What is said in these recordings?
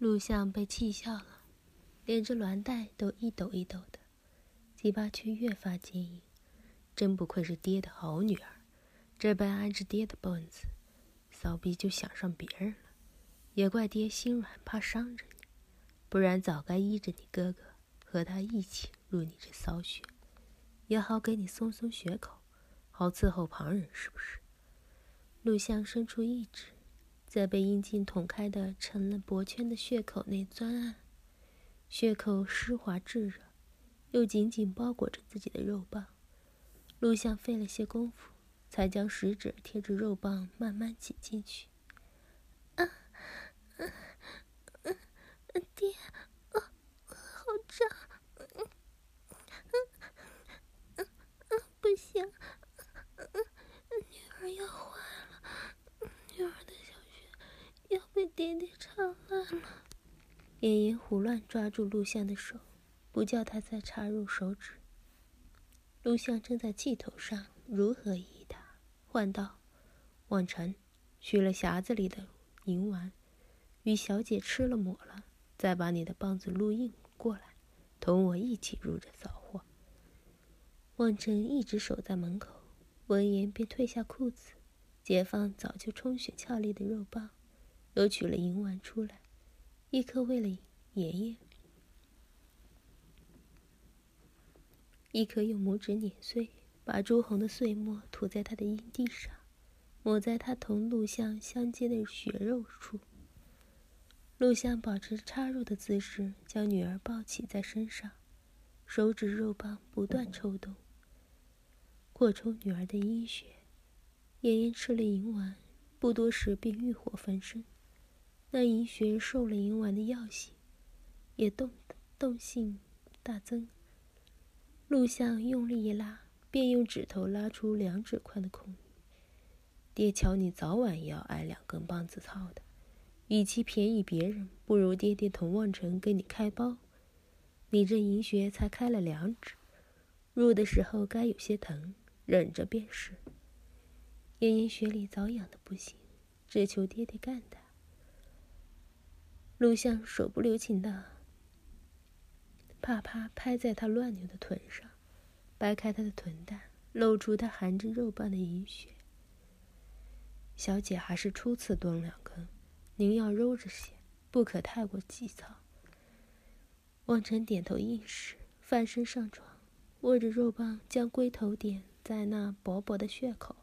录像被气笑了，连着鸾带都一抖一抖的，鸡巴却越发坚硬。真不愧是爹的好女儿，这般安置爹的棒子，骚逼就想上别人了。也怪爹心软，怕伤着你，不然早该依着你哥哥，和他一起入你这骚穴，也好给你松松血口，好伺候旁人，是不是？录像伸出一指。在被阴茎捅开的成了薄圈的血口内钻按，血口湿滑炙热，又紧紧包裹着自己的肉棒。录像费了些功夫，才将食指贴着肉棒慢慢挤进去。啊，爹，啊，好胀，不行，女儿要坏了，女儿的。要被爹爹插烂了！妍妍胡乱抓住录像的手，不叫他再插入手指。录像正在气头上，如何依他？唤道：“望尘，取了匣子里的银丸，与小姐吃了抹了，再把你的棒子录印过来，同我一起入这骚货。”望尘一直守在门口，闻言便褪下裤子，解放早就充血俏丽的肉棒。又取了银丸出来，一颗喂了爷爷，一颗用拇指碾碎，把朱红的碎末涂在他的阴蒂上，抹在他同录像相接的血肉处。录像保持插入的姿势，将女儿抱起在身上，手指肉棒不断抽动，扩充女儿的阴血。爷爷吃了银丸，不多时便欲火焚身。那银穴受了银丸的药性，也动动性大增。陆相用力一拉，便用指头拉出两指宽的空爹瞧你早晚也要挨两根棒子操的，与其便宜别人，不如爹爹同望尘给你开包。你这银穴才开了两指，入的时候该有些疼，忍着便是。妍妍穴里早痒的不行，只求爹爹干他。陆相手不留情的，啪啪拍在他乱扭的臀上，掰开他的臀蛋，露出他含着肉棒的银血。小姐还是初次蹲两根，您要揉着些，不可太过急躁。望尘点头应是，翻身上床，握着肉棒，将龟头点在那薄薄的血口。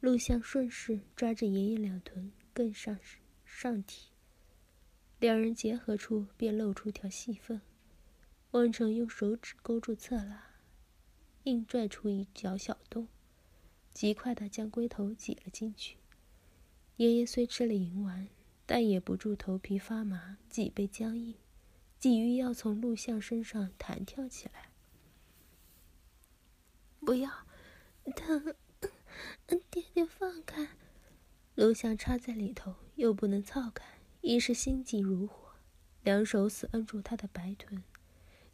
陆相顺势抓着爷爷两臀，更上上提。两人结合处便露出条细缝，望尘用手指勾住侧拉，硬拽出一角小洞，极快地将龟头挤了进去。爷爷虽吃了银丸，但也不住头皮发麻，脊背僵硬，几欲要从陆相身上弹跳起来。不要，疼！爹爹放开！陆相插在里头，又不能操开。一时心急如火，两手死摁住他的白臀，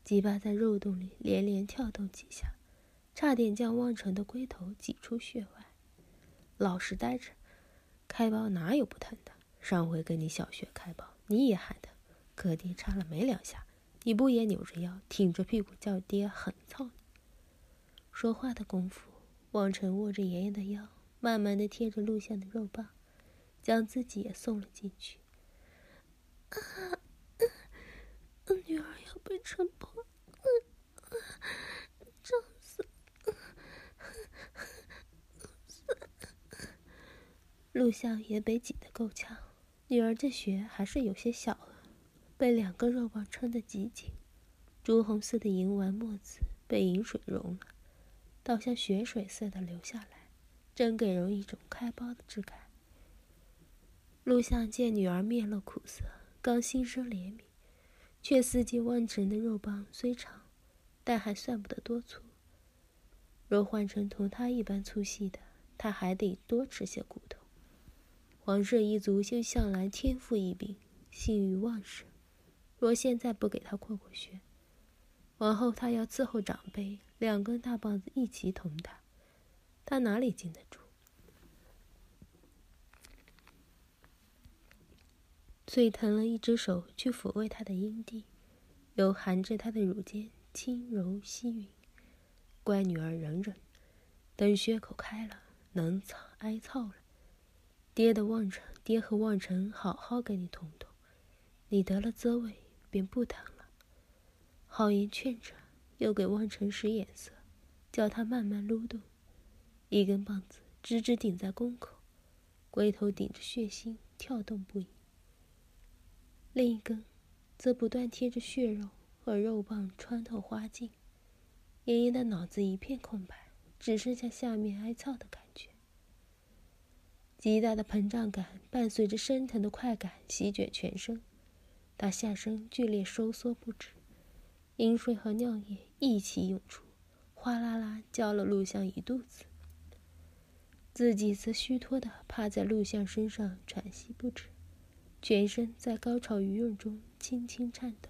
鸡巴在肉洞里连连跳动几下，差点将望尘的龟头挤出血外。老实待着，开包哪有不疼的？上回跟你小学开包，你也喊疼，可爹插了没两下，你不也扭着腰，挺着屁股叫爹狠操？说话的功夫，望尘握着爷爷的腰，慢慢的贴着录像的肉棒，将自己也送了进去。啊！女儿要被撑破，胀死！陆相也被挤得够呛，女儿这穴还是有些小了，被两个肉棒撑得极紧。朱红色的银丸墨子被银水溶了，倒像血水似的流下来，真给人一种开包的质感。陆相见女儿面露苦涩，刚心生怜悯，却思及万成的肉棒虽长，但还算不得多粗。若换成同他一般粗细的，他还得多吃些骨头。黄氏一族就向来天赋异禀，性欲旺盛。若现在不给他扩扩穴，往后他要伺候长辈，两根大棒子一起捅他，他哪里经得住？最疼了一只手去抚慰他的阴蒂，又含着他的乳尖轻柔吸吮。乖女儿忍忍，等血口开了，能操挨操了。爹的望成，爹和望成好好给你捅捅，你得了滋味便不疼了。好言劝着，又给望成使眼色，叫他慢慢撸动。一根棒子直直顶在宫口，龟头顶着血心跳动不已；另一根则不断贴着血肉和肉棒穿透花茎。爷爷的脑子一片空白，只剩下下面挨操的感觉。极大的膨胀感伴随着升腾的快感席卷全身，他下身剧烈收缩不止，阴水和尿液一起涌出，哗啦啦浇了陆相一肚子。自己则虚脱的趴在录像身上喘息不止，全身在高潮余韵中轻轻颤抖。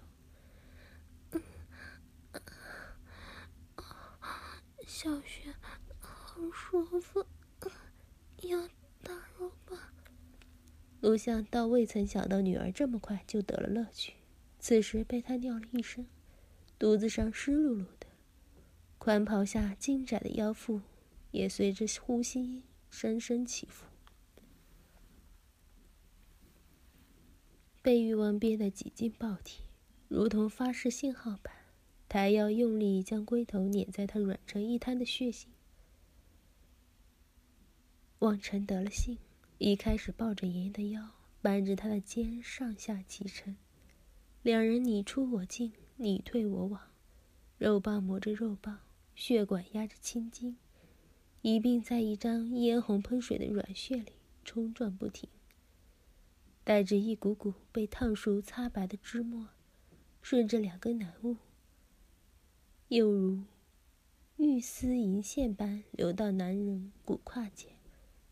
小雪，好舒服，要。大肉吗。陆相倒未曾想到女儿这么快就得了乐趣，此时被他尿了一身，肚子上湿漉漉的，宽袍下精窄的腰腹也随着呼吸深深起伏。被欲望憋得几近爆体，如同发誓信号般，抬腰用力将龟头碾在他软成一滩的血性。望尘得了信，一开始抱着爷爷的腰，扳着他的肩上下齐撑，两人你出我进，你退我往，肉棒磨着肉棒，血管压着青筋，一并在一张嫣红喷水的软血里冲撞不停，带着一股股被烫熟擦白的汁沫，顺着两根男物，又如玉丝银线般流到男人骨胯间。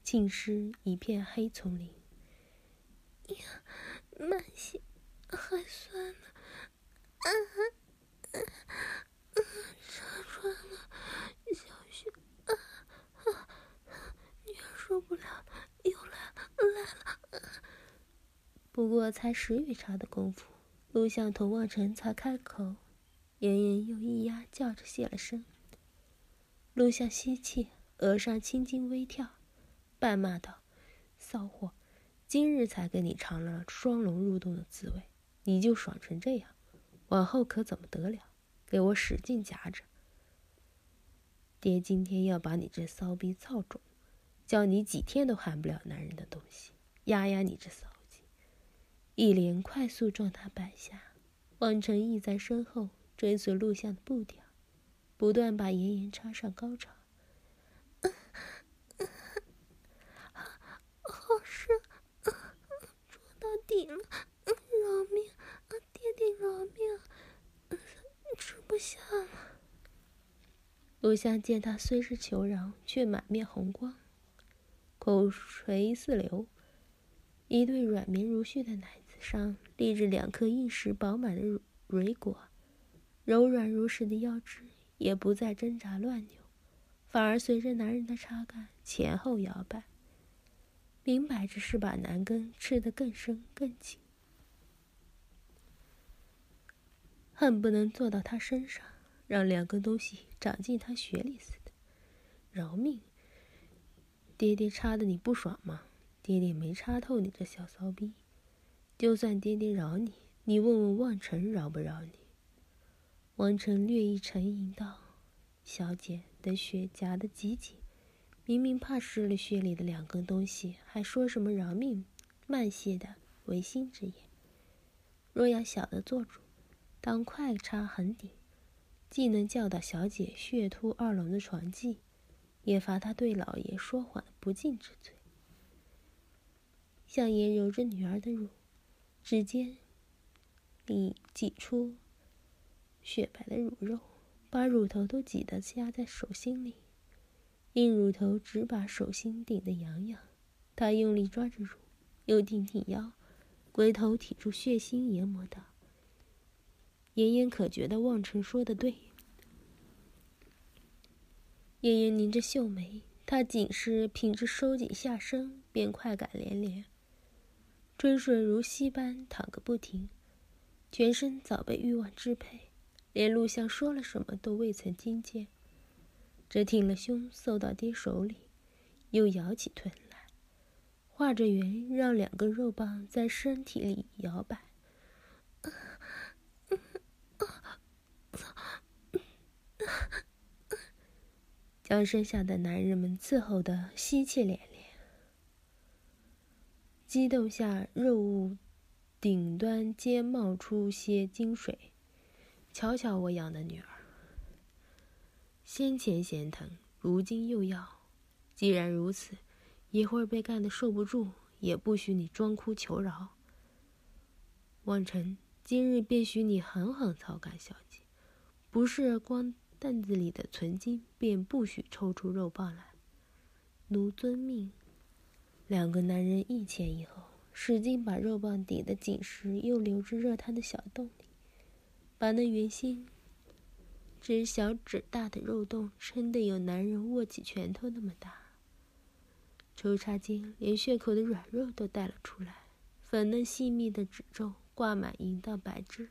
浸湿一片黑丛林。呀，慢些，还酸呢。啊啊啊！插穿了，小雪，啊啊！女儿受不了了，又来了，来了。不过才十余茬的功夫，陆相同望尘才开口，妍妍又一压，叫着谢了声。陆相吸气，额上青筋微跳。半骂道：“骚货，今日才给你尝了双龙入洞的滋味，你就爽成这样，往后可怎么得了？给我使劲夹着！爹今天要把你这骚逼操肿，叫你几天都含不了男人的东西，压压你这骚！”一连快速撞他百下，望尘亦在身后追随录像的步调，不断把妍妍插上高潮。好深，撞到底了，饶命！爹爹饶命！吃不下了。陆相见他虽是求饶，却满面红光，口垂似流，一对软绵如絮的奶上立着两颗硬实饱满的蕊果，柔软如石的腰肢也不再挣扎乱扭，反而随着男人的插干前后摇摆。明摆着是把男根吃得更深更紧，恨不能坐到他身上，让两根东西长进他血里似的。饶命！爹爹插的你不爽吗？爹爹没插透你这小骚逼。就算爹爹饶你，你问问望尘饶不饶你？望尘略一沉吟道：“小姐的血夹得极紧。”明明怕湿了血里的两根东西，还说什么饶命、慢些的违心之言。若要小的做主，当快插横顶，既能教导小姐血突二龙的床技，也罚他对老爷说谎不敬之罪。相爷揉着女儿的乳，指尖里挤出雪白的乳肉，把乳头都挤得压在手心里。硬乳头只把手心顶得痒痒，他用力抓着乳，又挺挺腰，龟头挺住血腥，研磨道：“炎炎可觉得望尘说的对。”炎炎拧着秀眉，他仅是凭着收紧下身，便快感连连。春水如溪般淌个不停，全身早被欲望支配，连陆相说了什么都未曾听见，只挺了胸凑到爹手里，又咬起臀来，画着圆，让两根肉棒在身体里摇摆，将身下的男人们伺候得吸气脸。激动下，肉物顶端皆冒出些金水。瞧瞧我养的女儿，先前嫌疼，如今又要。既然如此，一会儿被干得受不住，也不许你装哭求饶。望尘，今日便许你狠狠操干小姐，不是光担子里的存金，便不许抽出肉棒来。奴遵命。两个男人一前一后，使劲把肉棒顶得紧实又流至热汤的小洞里，把那圆心只小指大的肉洞撑得有男人握起拳头那么大。抽插间，连血口的软肉都带了出来，粉嫩细密的指皱挂满淫荡白汁。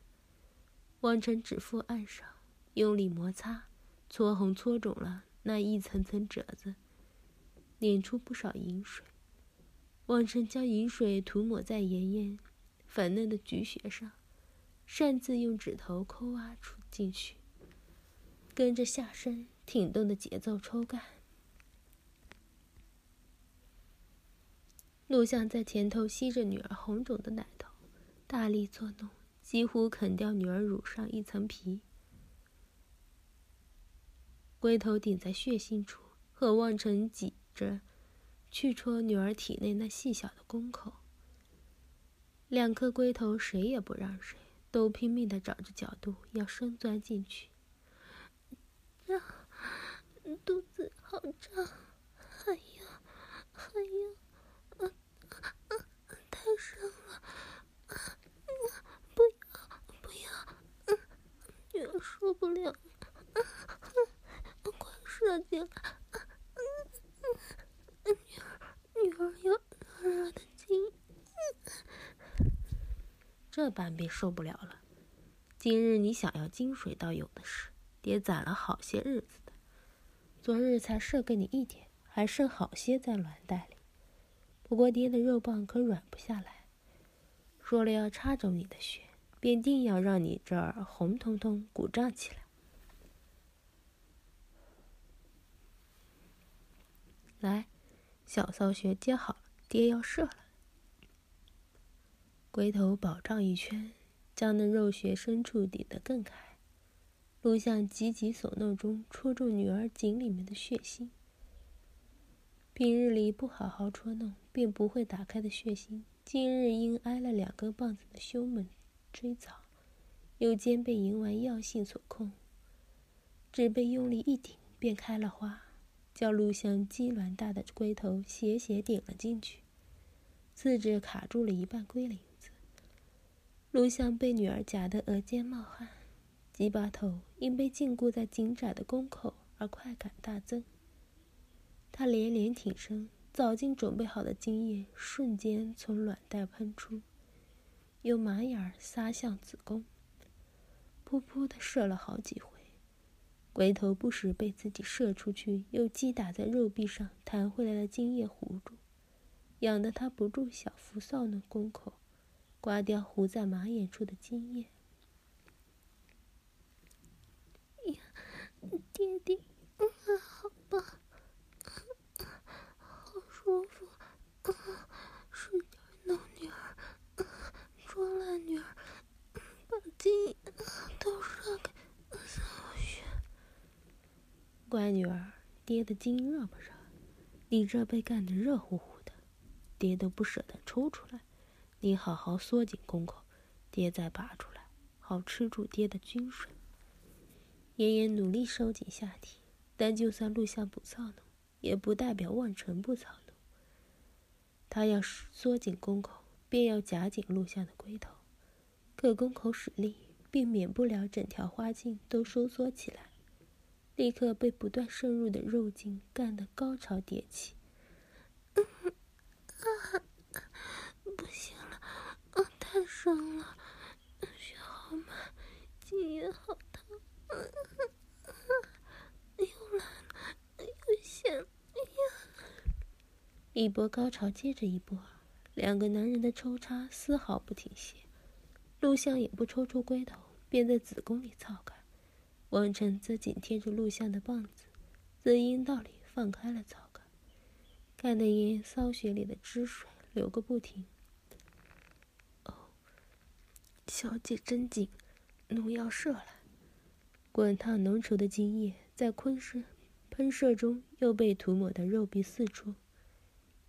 望成指腹按上，用力摩擦，搓红搓肿了那一层层褶子，捻出不少银水。望尘将银水涂抹在妍妍粉嫩的菊穴上，擅自用指头抠挖出进去，跟着下身挺动的节奏抽干。陆相在前头吸着女儿红肿的奶头，大力作弄，几乎啃掉女儿乳上一层皮。龟头顶在血腥处，和望尘挤着。去戳女儿体内那细小的宫口，两颗龟头谁也不让谁，都拼命的找着角度要深钻进去。胀，肚子好胀，哎呀，哎呀，啊啊，太深了，不要不要，女儿受不了，快射进来。女儿有热热的精，这般便受不了了。今日你想要金水，倒有的是，爹攒了好些日子的。昨日才射给你一点，还剩好些在卵袋里。不过爹的肉棒可软不下来，说了要插走你的血，便定要让你这儿红彤彤、鼓胀起来。来。小骚穴接好了，爹要射了。龟头饱胀一圈，将那肉穴深处顶得更开。陆相急急所弄中，戳中女儿颈里面的血腥。平日里不好好戳弄，便不会打开的血腥，今日因挨了两根棒子的凶猛追凿，又兼被银丸药性所控，只被用力一顶，便开了花。叫陆相鸡卵大的龟头斜斜顶了进去，四指卡住了一半龟鳞。陆相被女儿夹得额间冒汗，鸡巴头因被禁锢在紧窄的宫口而快感大增。他连连挺身，早经准备好的精液瞬间从卵袋喷出，用马眼儿撒向子宫，噗噗的射了好几回。龟头不时被自己射出去，又击打在肉壁上弹回来的精液糊住，痒得他不住小腹搔弄宫口，刮掉糊在马眼处的精液。呀，爹爹，好棒，好舒服，使劲弄女儿，捉烂女儿，把精液都射给。乖女儿，爹的精热不热？你这被干得热乎乎的，爹都不舍得抽出来。你好好缩紧宫口，爹再拔出来，好吃住爹的军水。妍妍努力收紧下体，但就算陆相不操弄，也不代表望尘不操弄。他要缩紧宫口，便要夹紧陆相的龟头，可宫口使力，并免不了整条花茎都收缩起来，立刻被不断渗入的肉茎干得高潮迭起 行了，我太深了，血好满，精液好疼，又来了，又咸，哎呀！一波高潮接着一波，两个男人的抽插丝毫不停歇。陆相也不抽出龟头，便在子宫里操干；王晨则紧贴着陆相的棒子，在阴道里放开了操干，看得妍骚穴里的汁水流个不停。小姐真紧，奴要射来。滚烫浓稠的精液在喷射喷射中又被涂抹的肉壁四处，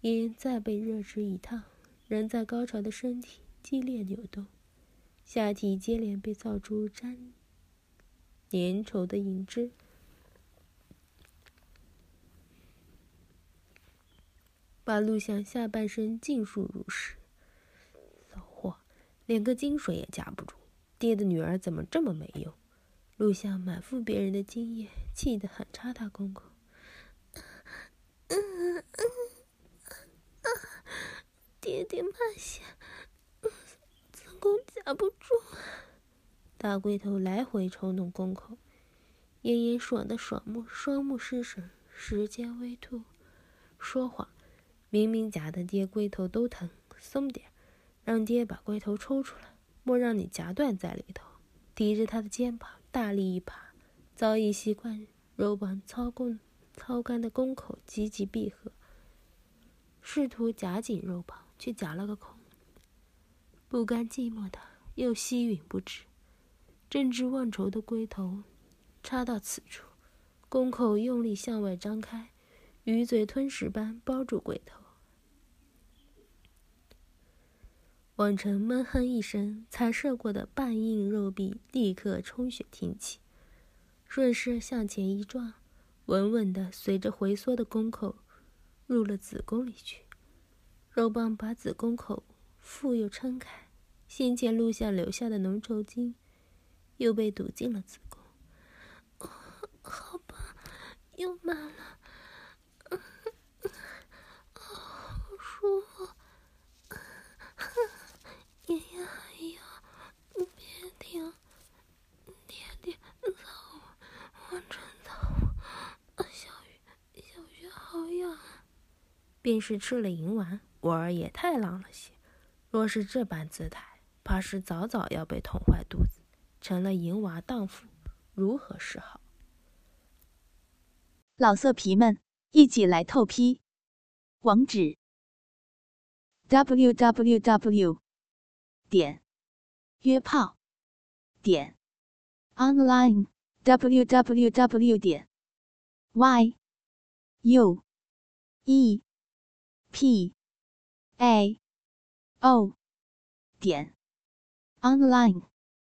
因再被热汁一烫，仍在高潮的身体激烈扭动，下体接连被造出粘粘稠的银汁，把陆相下半身尽数入湿。连个金水也夹不住，爹的女儿怎么这么没用？陆相满腹别人的经验，气得很插他公公。爹爹慢些，子宫夹不住。大龟头来回抽弄宫口，妍妍爽的爽目，双目失神，时间微兔。说谎，明明夹的爹龟头都疼，松点。让爹把龟头抽出来，莫让你夹断在里头。抵着他的肩膀，大力一爬，早已习惯肉棒操控操干的宫口急急闭合，试图夹紧肉棒，却夹了个空。不甘寂寞的又吸吮不止，正值忘愁的龟头插到此处，宫口用力向外张开，鱼嘴吞食般包住龟头。王成闷哼一声，才射过的半硬肉壁立刻充血挺起，顺势向前一撞，稳稳的随着回缩的宫口入了子宫里去。肉棒把子宫口腹又撑开，先前录下留下的浓稠精又被堵进了子宫。哦好吧，又满了，好舒服。爷爷还要，别停！爹爹操我，完成操我！小鱼，小鱼好痒。便是吃了银丸，我儿也太浪了些。若是这般姿态，怕是早早要被捅坏肚子，成了银娃荡妇，如何是好？老色皮们，一起来透批！网址：w w w. 点约炮点 online w w w 点 y u e p a o 点 online。